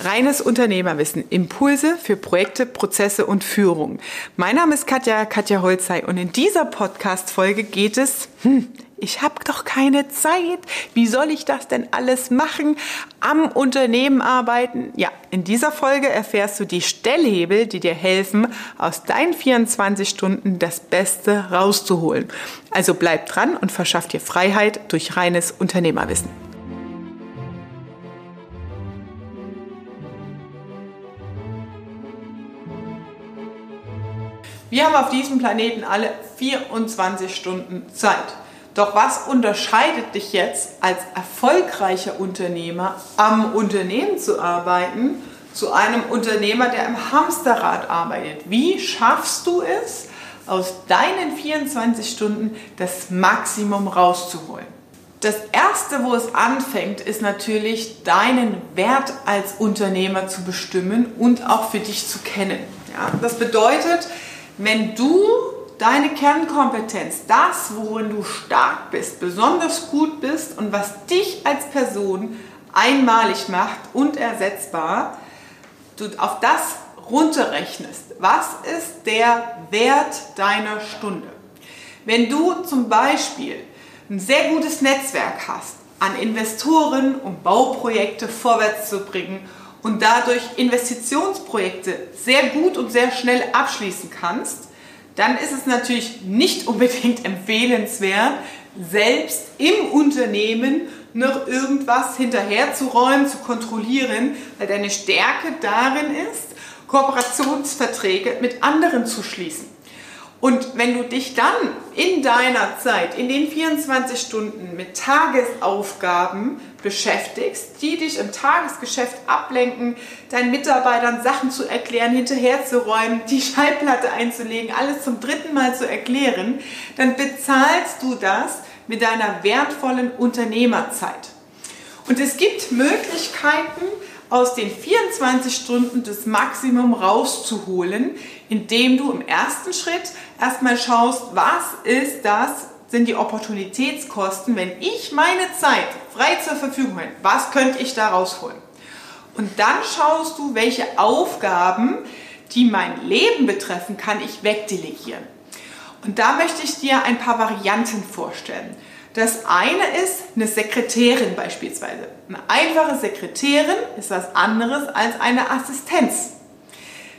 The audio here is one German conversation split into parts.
Reines Unternehmerwissen, Impulse für Projekte, Prozesse und Führung. Mein Name ist Katja, Katja Holzei und in dieser Podcast-Folge geht es, hm, ich habe doch keine Zeit. Wie soll ich das denn alles machen? Am Unternehmen arbeiten? Ja, in dieser Folge erfährst du die Stellhebel, die dir helfen, aus deinen 24 Stunden das Beste rauszuholen. Also bleib dran und verschaff dir Freiheit durch reines Unternehmerwissen. Wir haben auf diesem Planeten alle 24 Stunden Zeit. Doch was unterscheidet dich jetzt als erfolgreicher Unternehmer am Unternehmen zu arbeiten zu einem Unternehmer, der im Hamsterrad arbeitet? Wie schaffst du es, aus deinen 24 Stunden das Maximum rauszuholen? Das Erste, wo es anfängt, ist natürlich deinen Wert als Unternehmer zu bestimmen und auch für dich zu kennen. Ja, das bedeutet, wenn du deine Kernkompetenz, das, worin du stark bist, besonders gut bist und was dich als Person einmalig macht und ersetzbar, du auf das runterrechnest. Was ist der Wert deiner Stunde? Wenn du zum Beispiel ein sehr gutes Netzwerk hast an Investoren, um Bauprojekte vorwärts zu bringen und dadurch Investitionsprojekte sehr gut und sehr schnell abschließen kannst, dann ist es natürlich nicht unbedingt empfehlenswert, selbst im Unternehmen noch irgendwas hinterherzuräumen, zu kontrollieren, weil deine Stärke darin ist, Kooperationsverträge mit anderen zu schließen. Und wenn du dich dann in deiner Zeit, in den 24 Stunden mit Tagesaufgaben beschäftigst, die dich im Tagesgeschäft ablenken, deinen Mitarbeitern Sachen zu erklären, hinterherzuräumen, die Schallplatte einzulegen, alles zum dritten Mal zu erklären, dann bezahlst du das mit deiner wertvollen Unternehmerzeit. Und es gibt Möglichkeiten, aus den 24 Stunden das Maximum rauszuholen, indem du im ersten Schritt erstmal schaust, was ist das, sind die Opportunitätskosten, wenn ich meine Zeit frei zur Verfügung habe, was könnte ich da rausholen? Und dann schaust du, welche Aufgaben, die mein Leben betreffen, kann ich wegdelegieren. Und da möchte ich dir ein paar Varianten vorstellen. Das eine ist eine Sekretärin beispielsweise. Eine einfache Sekretärin ist was anderes als eine Assistenz.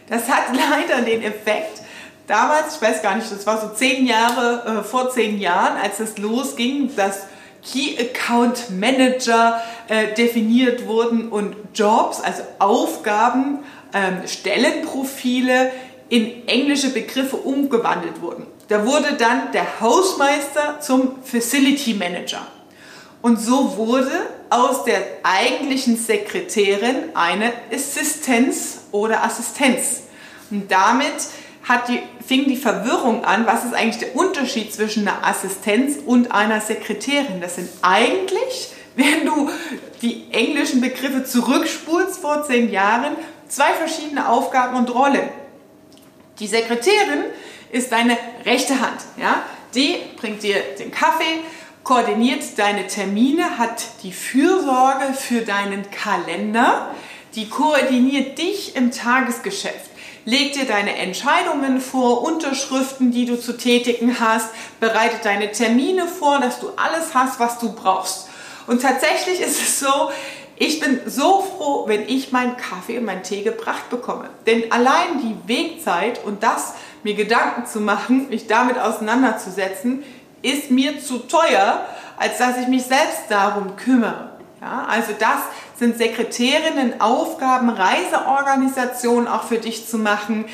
Das hat leider den Effekt, damals, ich weiß gar nicht, das war so zehn Jahre, äh, vor zehn Jahren, als es losging, dass Key Account Manager äh, definiert wurden und Jobs, also Aufgaben, ähm, Stellenprofile in englische Begriffe umgewandelt wurden. Da wurde dann der Hausmeister zum Facility Manager. Und so wurde aus der eigentlichen Sekretärin eine Assistenz oder Assistenz. Und damit die, fing die Verwirrung an, was ist eigentlich der Unterschied zwischen einer Assistenz und einer Sekretärin. Das sind eigentlich, wenn du die englischen Begriffe zurückspulst vor zehn Jahren, zwei verschiedene Aufgaben und Rollen. Die Sekretärin ist deine rechte Hand. Ja? Die bringt dir den Kaffee, koordiniert deine Termine, hat die Fürsorge für deinen Kalender, die koordiniert dich im Tagesgeschäft, legt dir deine Entscheidungen vor, Unterschriften, die du zu tätigen hast, bereitet deine Termine vor, dass du alles hast, was du brauchst. Und tatsächlich ist es so, ich bin so froh, wenn ich meinen Kaffee und meinen Tee gebracht bekomme. Denn allein die Wegzeit und das, mir Gedanken zu machen, mich damit auseinanderzusetzen, ist mir zu teuer, als dass ich mich selbst darum kümmere. Ja, also das sind Sekretärinnen Aufgaben, Reiseorganisationen auch für dich zu machen,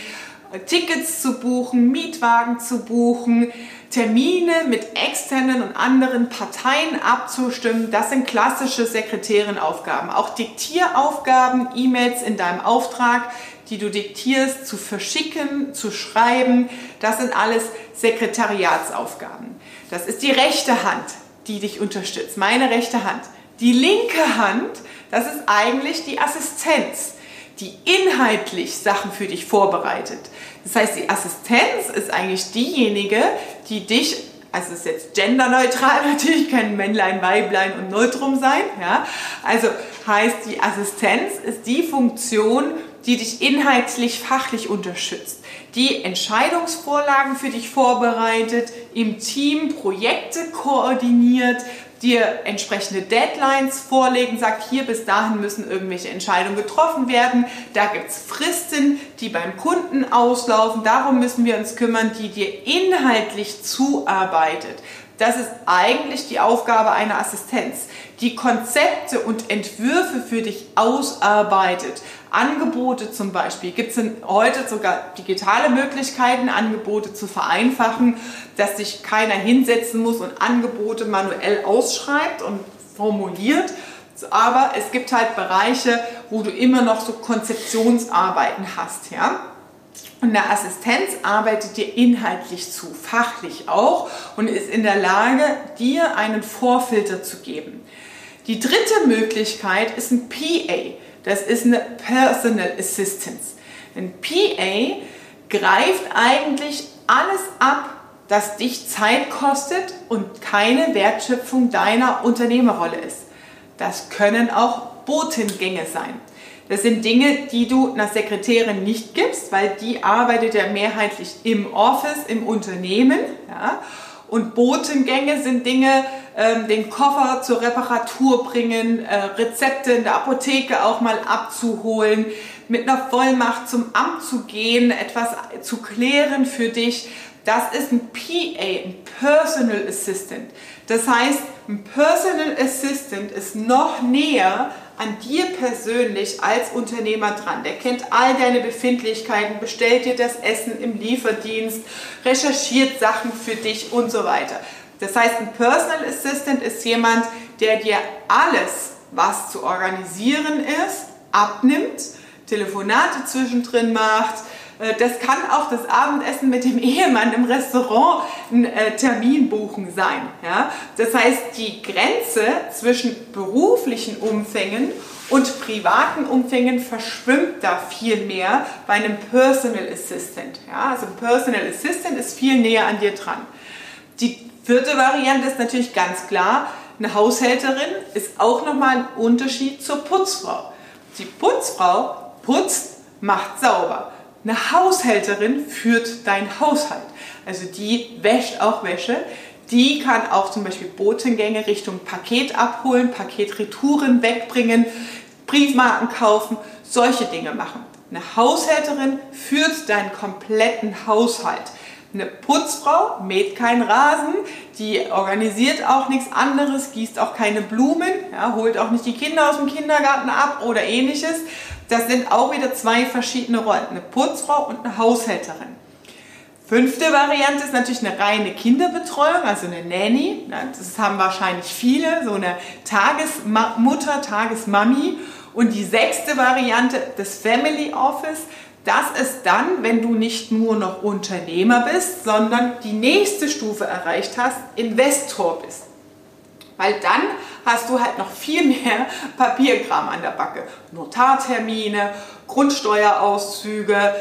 Tickets zu buchen, Mietwagen zu buchen, Termine mit externen und anderen Parteien abzustimmen. Das sind klassische Sekretärenaufgaben. Auch Diktieraufgaben, E-Mails in deinem Auftrag, die du diktierst, zu verschicken, zu schreiben. Das sind alles Sekretariatsaufgaben. Das ist die rechte Hand, die dich unterstützt. Meine rechte Hand. Die linke Hand, das ist eigentlich die Assistenz, die inhaltlich Sachen für dich vorbereitet. Das heißt, die Assistenz ist eigentlich diejenige, die dich also ist jetzt genderneutral natürlich, kein Männlein, Weiblein und Neutrum sein. Ja? Also heißt, die Assistenz ist die Funktion, die dich inhaltlich, fachlich unterstützt, die Entscheidungsvorlagen für dich vorbereitet, im Team Projekte koordiniert, dir entsprechende Deadlines vorlegen, sagt, hier bis dahin müssen irgendwelche Entscheidungen getroffen werden, da gibt es Fristen, die beim Kunden auslaufen, darum müssen wir uns kümmern, die dir inhaltlich zuarbeitet. Das ist eigentlich die Aufgabe einer Assistenz, die Konzepte und Entwürfe für dich ausarbeitet. Angebote zum Beispiel. Gibt es heute sogar digitale Möglichkeiten, Angebote zu vereinfachen, dass sich keiner hinsetzen muss und Angebote manuell ausschreibt und formuliert. Aber es gibt halt Bereiche, wo du immer noch so Konzeptionsarbeiten hast. Ja? Und eine Assistenz arbeitet dir inhaltlich zu, fachlich auch und ist in der Lage, dir einen Vorfilter zu geben. Die dritte Möglichkeit ist ein PA. Das ist eine Personal Assistance. Ein PA greift eigentlich alles ab, das dich Zeit kostet und keine Wertschöpfung deiner Unternehmerrolle ist. Das können auch Botengänge sein. Das sind Dinge, die du einer Sekretärin nicht gibst, weil die arbeitet ja mehrheitlich im Office, im Unternehmen. Ja? Und Botengänge sind Dinge, ähm, den Koffer zur Reparatur bringen, äh, Rezepte in der Apotheke auch mal abzuholen, mit einer Vollmacht zum Amt zu gehen, etwas zu klären für dich. Das ist ein PA, ein Personal Assistant. Das heißt, ein Personal Assistant ist noch näher an dir persönlich als Unternehmer dran. Der kennt all deine Befindlichkeiten, bestellt dir das Essen im Lieferdienst, recherchiert Sachen für dich und so weiter. Das heißt, ein Personal Assistant ist jemand, der dir alles, was zu organisieren ist, abnimmt, Telefonate zwischendrin macht, das kann auch das Abendessen mit dem Ehemann im Restaurant ein äh, Termin buchen sein. Das heißt, die Grenze zwischen beruflichen Umfängen und privaten Umfängen verschwimmt da viel mehr bei einem Personal Assistant. Also ein Personal Assistant ist viel näher an dir dran. Die vierte Variante ist natürlich ganz klar, eine Haushälterin ist auch nochmal ein Unterschied zur Putzfrau. Die Putzfrau putzt, macht sauber. Eine Haushälterin führt dein Haushalt. Also die wäscht auch Wäsche. Die kann auch zum Beispiel Botengänge Richtung Paket abholen, Paketretouren wegbringen, Briefmarken kaufen, solche Dinge machen. Eine Haushälterin führt deinen kompletten Haushalt. Eine Putzfrau mäht keinen Rasen, die organisiert auch nichts anderes, gießt auch keine Blumen, ja, holt auch nicht die Kinder aus dem Kindergarten ab oder ähnliches, das sind auch wieder zwei verschiedene Rollen, eine Putzfrau und eine Haushälterin. Fünfte Variante ist natürlich eine reine Kinderbetreuung, also eine Nanny. Das haben wahrscheinlich viele, so eine Tagesmutter, Tagesmami. Und die sechste Variante, das Family Office. Das ist dann, wenn du nicht nur noch Unternehmer bist, sondern die nächste Stufe erreicht hast, Investor bist. Weil dann hast du halt noch viel mehr Papierkram an der Backe. Notartermine, Grundsteuerauszüge,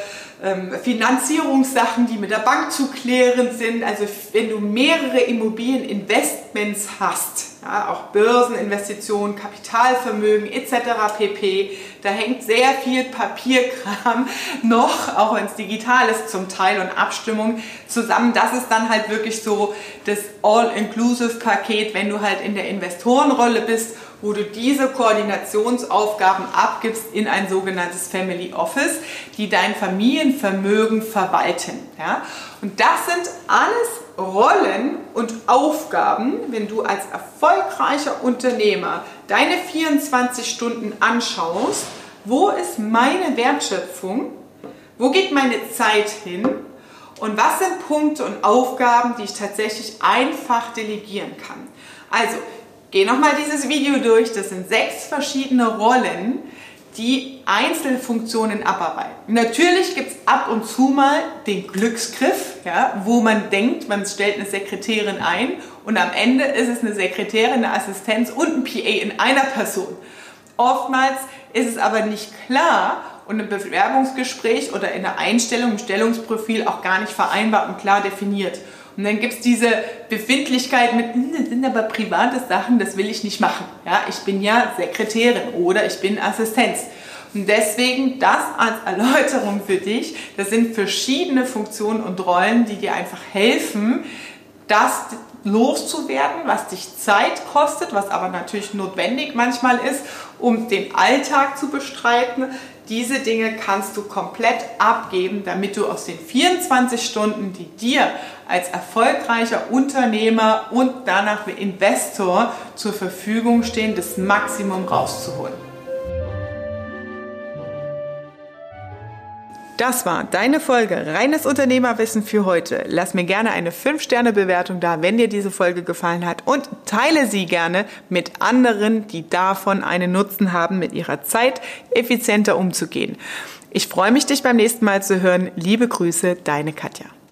Finanzierungssachen, die mit der Bank zu klären sind. Also wenn du mehrere Immobilieninvestments hast, ja, auch Börseninvestitionen, Kapitalvermögen etc. pp. Da hängt sehr viel Papierkram noch, auch wenn es digital ist zum Teil und Abstimmung zusammen. Das ist dann halt wirklich so das All-Inclusive-Paket, wenn du halt in der Investorenrolle bist wo du diese Koordinationsaufgaben abgibst in ein sogenanntes Family Office, die dein Familienvermögen verwalten. Ja? Und das sind alles Rollen und Aufgaben, wenn du als erfolgreicher Unternehmer deine 24 Stunden anschaust, wo ist meine Wertschöpfung, wo geht meine Zeit hin und was sind Punkte und Aufgaben, die ich tatsächlich einfach delegieren kann. Also, Geh nochmal dieses Video durch. Das sind sechs verschiedene Rollen, die Einzelfunktionen abarbeiten. Natürlich gibt es ab und zu mal den Glücksgriff, ja, wo man denkt, man stellt eine Sekretärin ein und am Ende ist es eine Sekretärin, eine Assistenz und ein PA in einer Person. Oftmals ist es aber nicht klar und im Bewerbungsgespräch oder in der Einstellung, im Stellungsprofil auch gar nicht vereinbart und klar definiert. Und dann gibt es diese Befindlichkeit mit, hm, das sind aber private Sachen, das will ich nicht machen. Ja, ich bin ja Sekretärin oder ich bin Assistenz. Und deswegen das als Erläuterung für dich. Das sind verschiedene Funktionen und Rollen, die dir einfach helfen, das loszuwerden, was dich Zeit kostet, was aber natürlich notwendig manchmal ist, um den Alltag zu bestreiten. Diese Dinge kannst du komplett abgeben, damit du aus den 24 Stunden, die dir als erfolgreicher Unternehmer und danach wie Investor zur Verfügung stehen, das Maximum rauszuholen. Das war deine Folge Reines Unternehmerwissen für heute. Lass mir gerne eine 5-Sterne-Bewertung da, wenn dir diese Folge gefallen hat und teile sie gerne mit anderen, die davon einen Nutzen haben, mit ihrer Zeit effizienter umzugehen. Ich freue mich, dich beim nächsten Mal zu hören. Liebe Grüße, deine Katja.